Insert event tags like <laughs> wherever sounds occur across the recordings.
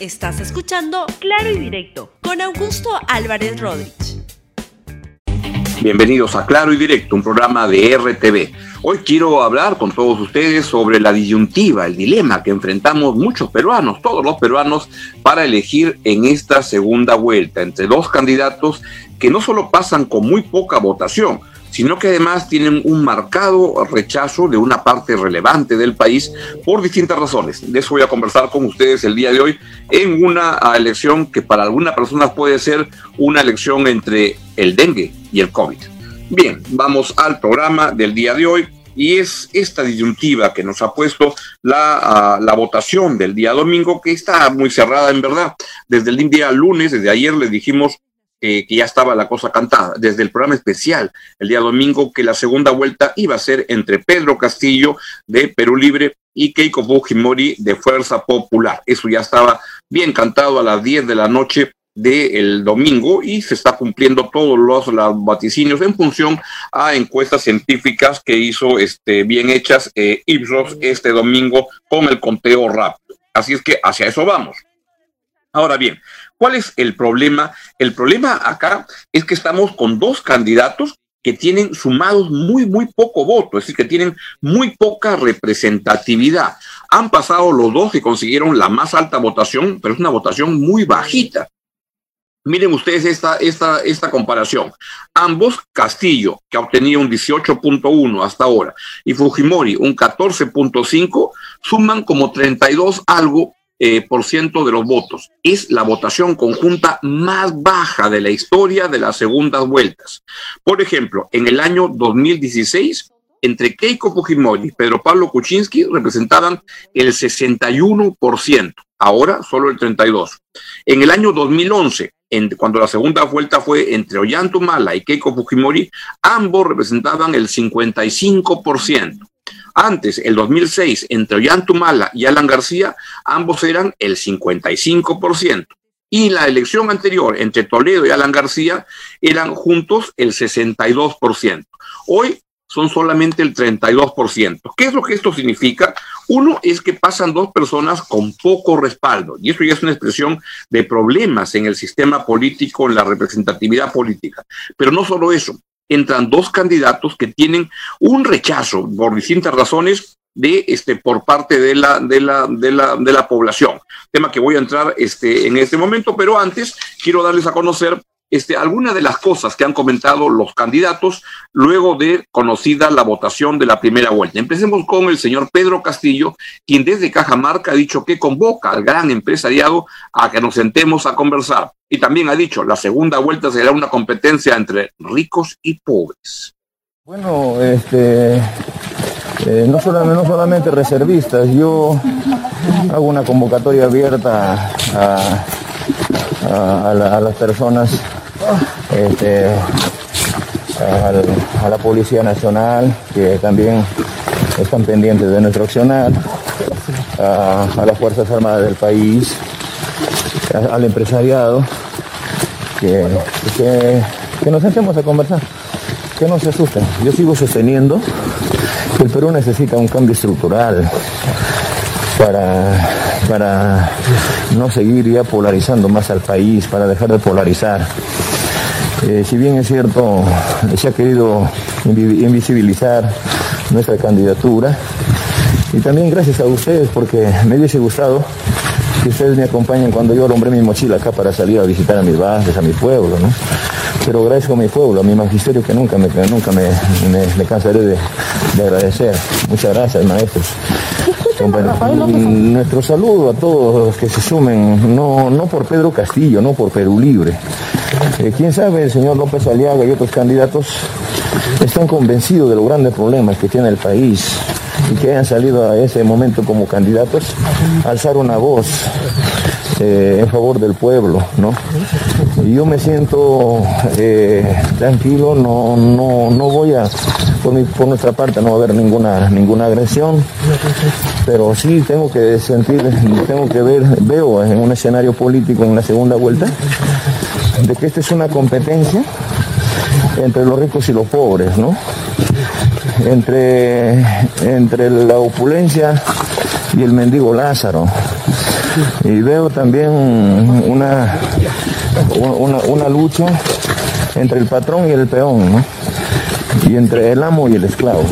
Estás escuchando Claro y Directo con Augusto Álvarez Rodríguez. Bienvenidos a Claro y Directo, un programa de RTV. Hoy quiero hablar con todos ustedes sobre la disyuntiva, el dilema que enfrentamos muchos peruanos, todos los peruanos, para elegir en esta segunda vuelta entre dos candidatos que no solo pasan con muy poca votación, sino que además tienen un marcado rechazo de una parte relevante del país por distintas razones. De eso voy a conversar con ustedes el día de hoy en una elección que para algunas personas puede ser una elección entre el dengue y el COVID. Bien, vamos al programa del día de hoy y es esta disyuntiva que nos ha puesto la, la, votación del día domingo, que está muy cerrada en verdad. Desde el día lunes, desde ayer les dijimos que ya estaba la cosa cantada, desde el programa especial el día domingo, que la segunda vuelta iba a ser entre Pedro Castillo de Perú Libre y Keiko Fujimori de Fuerza Popular. Eso ya estaba bien cantado a las 10 de la noche del domingo y se está cumpliendo todos los, vaticinios en función a encuestas científicas que hizo este, bien hechas eh, Ipsos este domingo con el conteo rápido. Así es que hacia eso vamos. Ahora bien, ¿cuál es el problema? El problema acá es que estamos con dos candidatos que tienen sumados muy, muy poco voto, es decir, que tienen muy poca representatividad. Han pasado los dos y consiguieron la más alta votación, pero es una votación muy bajita. Miren ustedes esta, esta, esta comparación. Ambos, Castillo, que ha obtenido un 18.1 hasta ahora, y Fujimori, un 14.5, suman como 32 algo eh, por ciento de los votos. Es la votación conjunta más baja de la historia de las segundas vueltas. Por ejemplo, en el año 2016, entre Keiko Fujimori y Pedro Pablo Kuczynski representaban el 61%, ahora solo el 32%. En el año 2011, cuando la segunda vuelta fue entre Ollantumala y Keiko Fujimori, ambos representaban el 55%. Antes, el 2006, entre Ollantumala y Alan García, ambos eran el 55%. Y la elección anterior, entre Toledo y Alan García, eran juntos el 62%. Hoy son solamente el 32%. ¿Qué es lo que esto significa? Uno es que pasan dos personas con poco respaldo, y eso ya es una expresión de problemas en el sistema político, en la representatividad política. Pero no solo eso, entran dos candidatos que tienen un rechazo por distintas razones de este por parte de la de la de la de la población. Tema que voy a entrar este en este momento pero antes quiero darles a conocer este, algunas de las cosas que han comentado los candidatos luego de conocida la votación de la primera vuelta. Empecemos con el señor Pedro Castillo, quien desde Cajamarca ha dicho que convoca al gran empresariado a que nos sentemos a conversar. Y también ha dicho, la segunda vuelta será una competencia entre ricos y pobres. Bueno, este, eh, no, solamente, no solamente reservistas, yo hago una convocatoria abierta a, a las personas este, a, la Policía Nacional, que también están pendientes de nuestro accionar, a, las Fuerzas Armadas del país, al empresariado, que, que, nos sentemos a conversar, que no se asusten. Yo sigo sosteniendo que el Perú necesita un cambio estructural para, para no seguir ya polarizando más al país, para dejar de polarizar. Eh, si bien es cierto, se ha querido invisibilizar nuestra candidatura, y también gracias a ustedes porque me hubiese gustado que ustedes me acompañen cuando yo alumbré mi mochila acá para salir a visitar a mis bases, a mi pueblo, ¿no? Pero agradezco a mi pueblo, a mi magisterio que nunca me, nunca me, cansaré de, de agradecer. Muchas gracias, maestros. Nuestro saludo a todos los que se sumen, no, no por Pedro Castillo, no por Perú Libre. Eh, Quién sabe, el señor López Aliaga y otros candidatos están convencidos de los grandes problemas que tiene el país y que hayan salido a ese momento como candidatos alzar una voz eh, en favor del pueblo, ¿no? Y yo me siento eh, tranquilo, no, no, no voy a, por, nuestra parte no va a haber ninguna, ninguna agresión, pero sí tengo que sentir, tengo que ver, veo en un escenario político en la segunda vuelta, de que esta es una competencia entre los ricos y los pobres, ¿no? Entre, entre la opulencia y el mendigo Lázaro Y veo también una, una, una lucha entre el patrón y el peón, ¿no? Y entre el amo y el esclavo.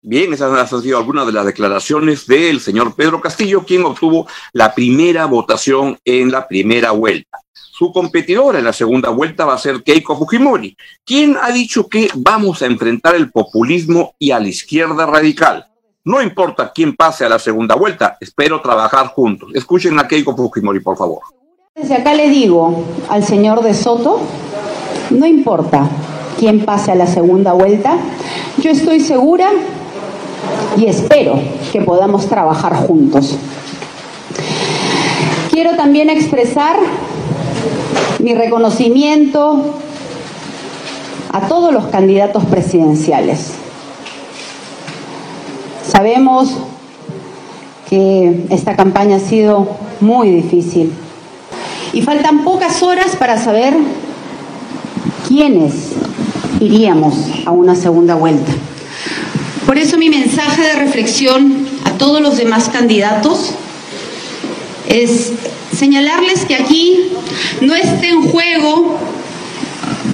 Bien, esas han sido algunas de las declaraciones del señor Pedro Castillo, quien obtuvo la primera votación en la primera vuelta. Su competidora en la segunda vuelta va a ser Keiko Fujimori, quien ha dicho que vamos a enfrentar el populismo y a la izquierda radical. No importa quién pase a la segunda vuelta, espero trabajar juntos. Escuchen a Keiko Fujimori, por favor. Desde acá le digo al señor de Soto, no importa quién pase a la segunda vuelta, yo estoy segura y espero que podamos trabajar juntos. Quiero también expresar mi reconocimiento a todos los candidatos presidenciales. Sabemos que esta campaña ha sido muy difícil y faltan pocas horas para saber quiénes iríamos a una segunda vuelta. Por eso mi mensaje de reflexión a todos los demás candidatos es señalarles que aquí no esté en juego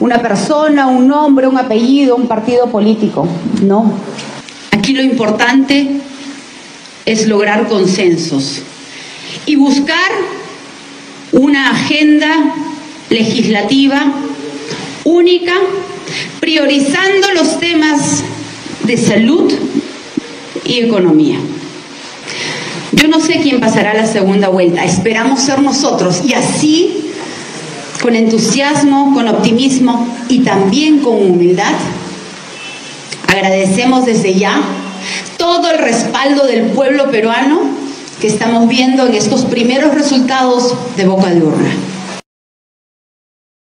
una persona, un nombre, un apellido, un partido político. No. Aquí lo importante es lograr consensos y buscar una agenda legislativa única, priorizando los temas de salud y economía. Yo no sé quién pasará la segunda vuelta, esperamos ser nosotros y así, con entusiasmo, con optimismo y también con humildad, agradecemos desde ya todo el respaldo del pueblo peruano que estamos viendo en estos primeros resultados de boca de urna.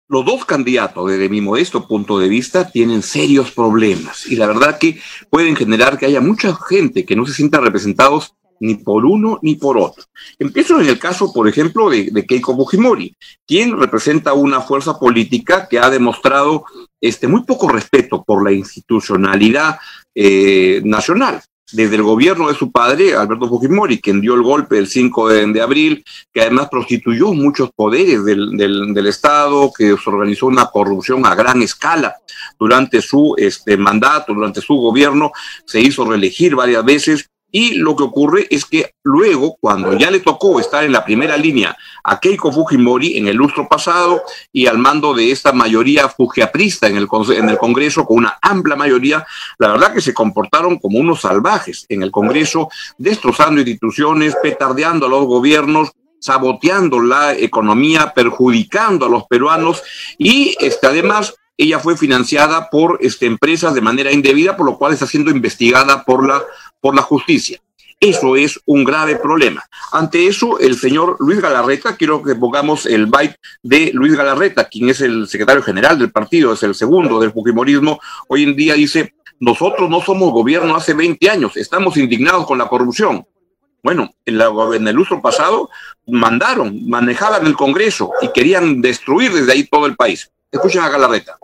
Los dos candidatos, desde mi modesto punto de vista, tienen serios problemas y la verdad que pueden generar que haya mucha gente que no se sienta representados ni por uno ni por otro. Empiezo en el caso, por ejemplo, de, Keiko Fujimori, quien representa una fuerza política que ha demostrado este, muy poco respeto por la institucionalidad eh, nacional desde el gobierno de su padre, Alberto Fujimori, quien dio el golpe el 5 de, abril, que además prostituyó muchos poderes del, del, Estado, que se organizó una corrupción a gran escala durante su este, mandato, durante su gobierno, se hizo reelegir varias veces y lo que ocurre es que luego, cuando ya le tocó estar en la primera línea a Keiko Fujimori en el lustro pasado y al mando de esta mayoría fujiaprista en el, en el Congreso, con una amplia mayoría, la verdad que se comportaron como unos salvajes en el Congreso, destrozando instituciones, petardeando a los gobiernos, saboteando la economía, perjudicando a los peruanos. Y este, además ella fue financiada por este, empresas de manera indebida, por lo cual está siendo investigada por la por la justicia. Eso es un grave problema. Ante eso, el señor Luis Galarreta, quiero que pongamos el byte de Luis Galarreta, quien es el secretario general del partido, es el segundo del Fujimorismo, hoy en día dice, nosotros no somos gobierno hace 20 años, estamos indignados con la corrupción. Bueno, en, en el uso pasado mandaron, manejaban el Congreso y querían destruir desde ahí todo el país. Escuchen a Galarreta.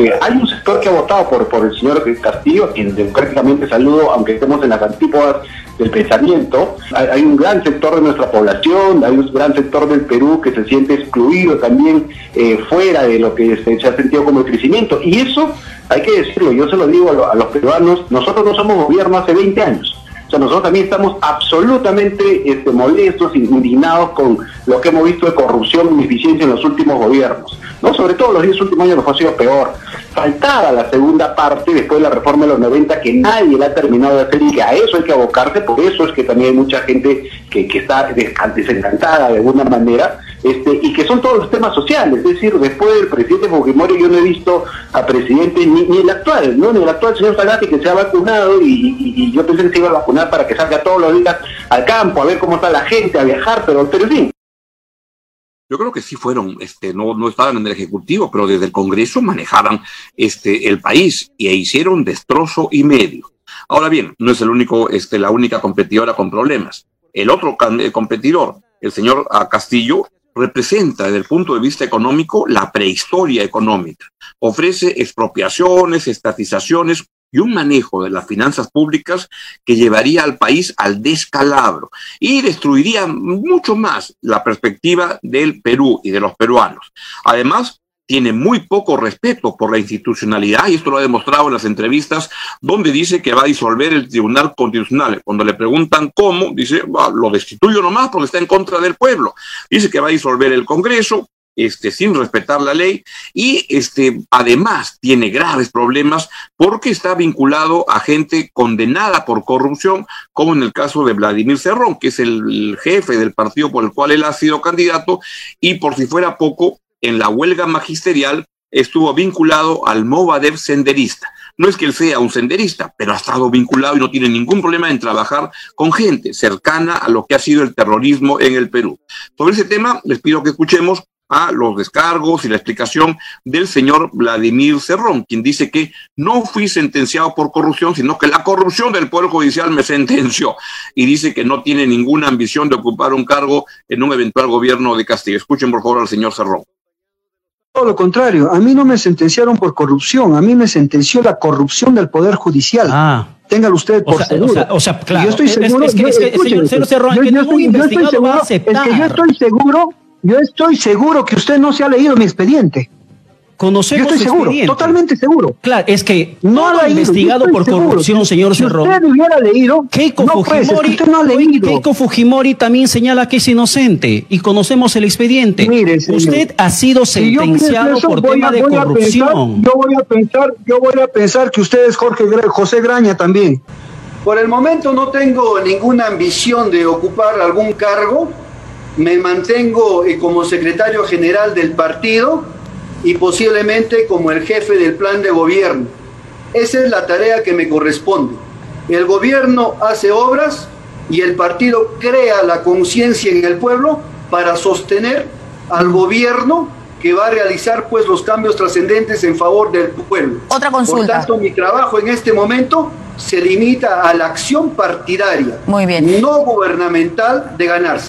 Hay un sector que ha votado por, el señor Castillo, quien democráticamente saludo, aunque estemos en las antípodas del pensamiento. Hay, un gran sector de nuestra población, hay un gran sector del Perú que se siente excluido también eh, fuera de lo que se, ha sentido como el crecimiento. Y eso hay que decirlo, yo se lo digo a, a los peruanos, nosotros no somos gobierno hace 20 años. O sea, nosotros también estamos absolutamente este, molestos, indignados con lo que hemos visto de corrupción y ineficiencia en los últimos gobiernos. ¿no? Sobre todo los 10 últimos años nos ha sido peor. Faltaba la segunda parte después de la reforma de los 90 que nadie la ha terminado de hacer y que a eso hay que abocarse, por eso es que también hay mucha gente que, está desencantada de alguna manera este, y que son todos los temas sociales, es decir, después del presidente Fujimori yo no he visto a presidente ni, el actual, ¿no? Ni el actual señor Sagasti que se ha vacunado y, yo pensé que se iba a vacunar para que salga todos los días al campo, a ver cómo está la gente, a viajar, pero, pero fin. Yo creo que sí fueron, este, no, no estaban en el Ejecutivo, pero desde el Congreso manejaban este, el país y hicieron destrozo y medio. Ahora bien, no es el único, este, la única competidora con problemas. El otro competidor, el señor ah, Castillo, representa desde el punto de vista económico la prehistoria económica. Ofrece expropiaciones, estatizaciones y un manejo de las finanzas públicas que llevaría al país al descalabro y destruiría mucho más la perspectiva del Perú y de los peruanos. Además, tiene muy poco respeto por la institucionalidad y esto lo ha demostrado en las entrevistas donde dice que va a disolver el Tribunal Constitucional. Cuando le preguntan cómo, dice, lo destituyo nomás porque está en contra del pueblo. Dice que va a disolver el Congreso, este, sin respetar la ley y este, además tiene graves problemas porque está vinculado a gente condenada por corrupción, como en el caso de Vladimir Cerrón, que es el jefe del partido por el cual él ha sido candidato, y por si fuera poco, en la huelga magisterial estuvo vinculado al Movadef senderista. No es que él sea un senderista, pero ha estado vinculado y no tiene ningún problema en trabajar con gente cercana a lo que ha sido el terrorismo en el Perú. Sobre ese tema, les pido que escuchemos a los descargos y la explicación del señor Vladimir Cerrón, quien dice que no fui sentenciado por corrupción, sino que la corrupción del Poder Judicial me <laughs> sentenció y dice que no tiene ninguna ambición de ocupar un cargo en un eventual gobierno de Castillo. Escuchen por favor al señor Cerrón. Todo lo contrario, a mí no me sentenciaron por corrupción, a mí me sentenció la corrupción del Poder Judicial. Ah. Téngalo usted por seguro. O sea, claro. yo estoy seguro. Es, que, es que, señor, señor Cerrón, yo, que yo, estoy, yo estoy seguro, es que yo estoy seguro, yo estoy seguro que usted no se ha leído mi expediente. Conocemos Yo estoy seguro, totalmente seguro. Claro, es que no lo ha investigado por corrupción, señor Cerrón. Si usted hubiera leído, Keiko, Fujimori, no ha leído. Keiko Fujimori también señala que es inocente y conocemos el expediente. Mire, usted ha sido sentenciado por tema de corrupción. yo voy a pensar, yo voy a pensar que usted es Jorge José Graña también. Por el momento no tengo ninguna ambición de ocupar algún cargo. Me mantengo eh, como secretario general del partido y posiblemente como el jefe del plan de gobierno. Esa es la tarea que me corresponde. El gobierno hace obras y el partido crea la conciencia en el pueblo para sostener al gobierno que va a realizar pues los cambios trascendentes en favor del pueblo. Otra consulta. Por tanto, mi trabajo en este momento se limita a la acción partidaria, Muy bien. no gubernamental de ganarse.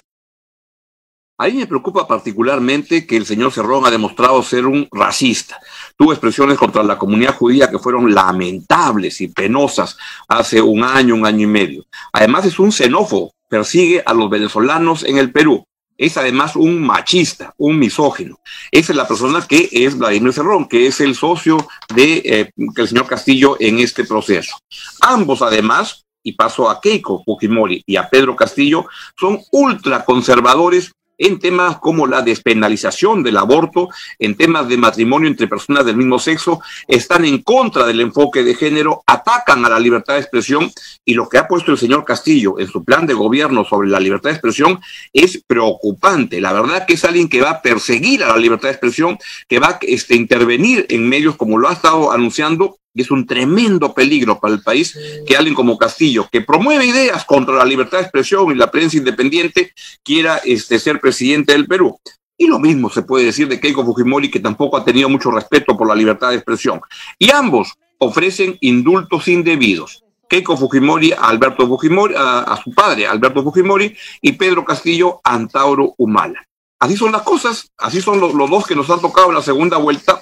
A mí me preocupa particularmente que el señor Cerrón ha demostrado ser un racista. Tuvo expresiones contra la comunidad judía que fueron lamentables y penosas hace un año, un año y medio. Además es un xenófobo, persigue a los venezolanos en el Perú. Es además un machista, un misógino. Esa es la persona que es Vladimir Cerrón, que es el socio de eh, el señor Castillo en este proceso. Ambos además y paso a Keiko Fujimori y a Pedro Castillo, son ultraconservadores en temas como la despenalización del aborto, en temas de matrimonio entre personas del mismo sexo, están en contra del enfoque de género, atacan a la libertad de expresión y lo que ha puesto el señor Castillo en su plan de gobierno sobre la libertad de expresión es preocupante. La verdad que es alguien que va a perseguir a la libertad de expresión, que va a este, intervenir en medios como lo ha estado anunciando y es un tremendo peligro para el país que alguien como Castillo, que promueve ideas contra la libertad de expresión y la prensa independiente, quiera este, ser presidente del Perú. Y lo mismo se puede decir de Keiko Fujimori, que tampoco ha tenido mucho respeto por la libertad de expresión. Y ambos ofrecen indultos indebidos. Keiko Fujimori a Alberto Fujimori, a, su padre, Alberto Fujimori, y Pedro Castillo a Antauro Humala. Así son las cosas, así son los, los dos que nos han tocado en la segunda vuelta.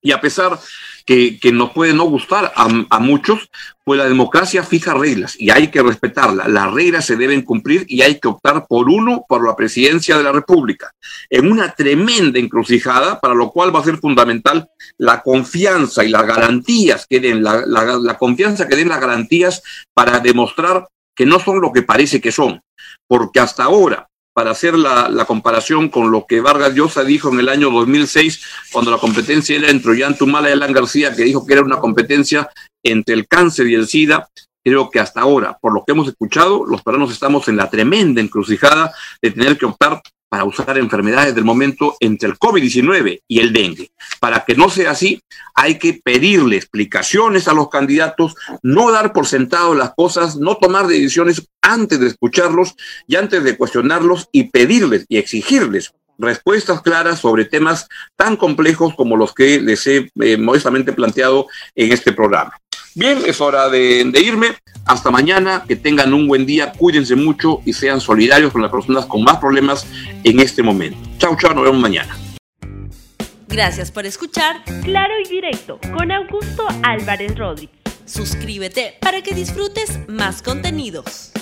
Y a pesar que, nos puede no gustar a, muchos, pues la democracia fija reglas y hay que respetarlas. Las reglas se deben cumplir y hay que optar por uno por la presidencia de la República. En una tremenda encrucijada, para lo cual va a ser fundamental la confianza y las garantías que den, la confianza que den las garantías para demostrar que no son lo que parece que son. Porque hasta ahora, para hacer la, comparación con lo que Vargas Llosa dijo en el año 2006, cuando la competencia era entre Ollantumala y Alan García, que dijo que era una competencia entre el cáncer y el SIDA. Creo que hasta ahora, por lo que hemos escuchado, los peruanos estamos en la tremenda encrucijada de tener que optar para usar enfermedades del momento entre el COVID-19 y el dengue. Para que no sea así, hay que pedirle explicaciones a los candidatos, no dar por sentado las cosas, no tomar decisiones antes de escucharlos y antes de cuestionarlos y pedirles y exigirles respuestas claras sobre temas tan complejos como los que les he eh, modestamente planteado en este programa. Bien, es hora de, irme. Hasta mañana, que tengan un buen día, cuídense mucho y sean solidarios con las personas con más problemas en este momento. Chao, chao, nos vemos mañana. Gracias por escuchar Claro y Directo con Augusto Álvarez Rodríguez. Suscríbete para que disfrutes más contenidos.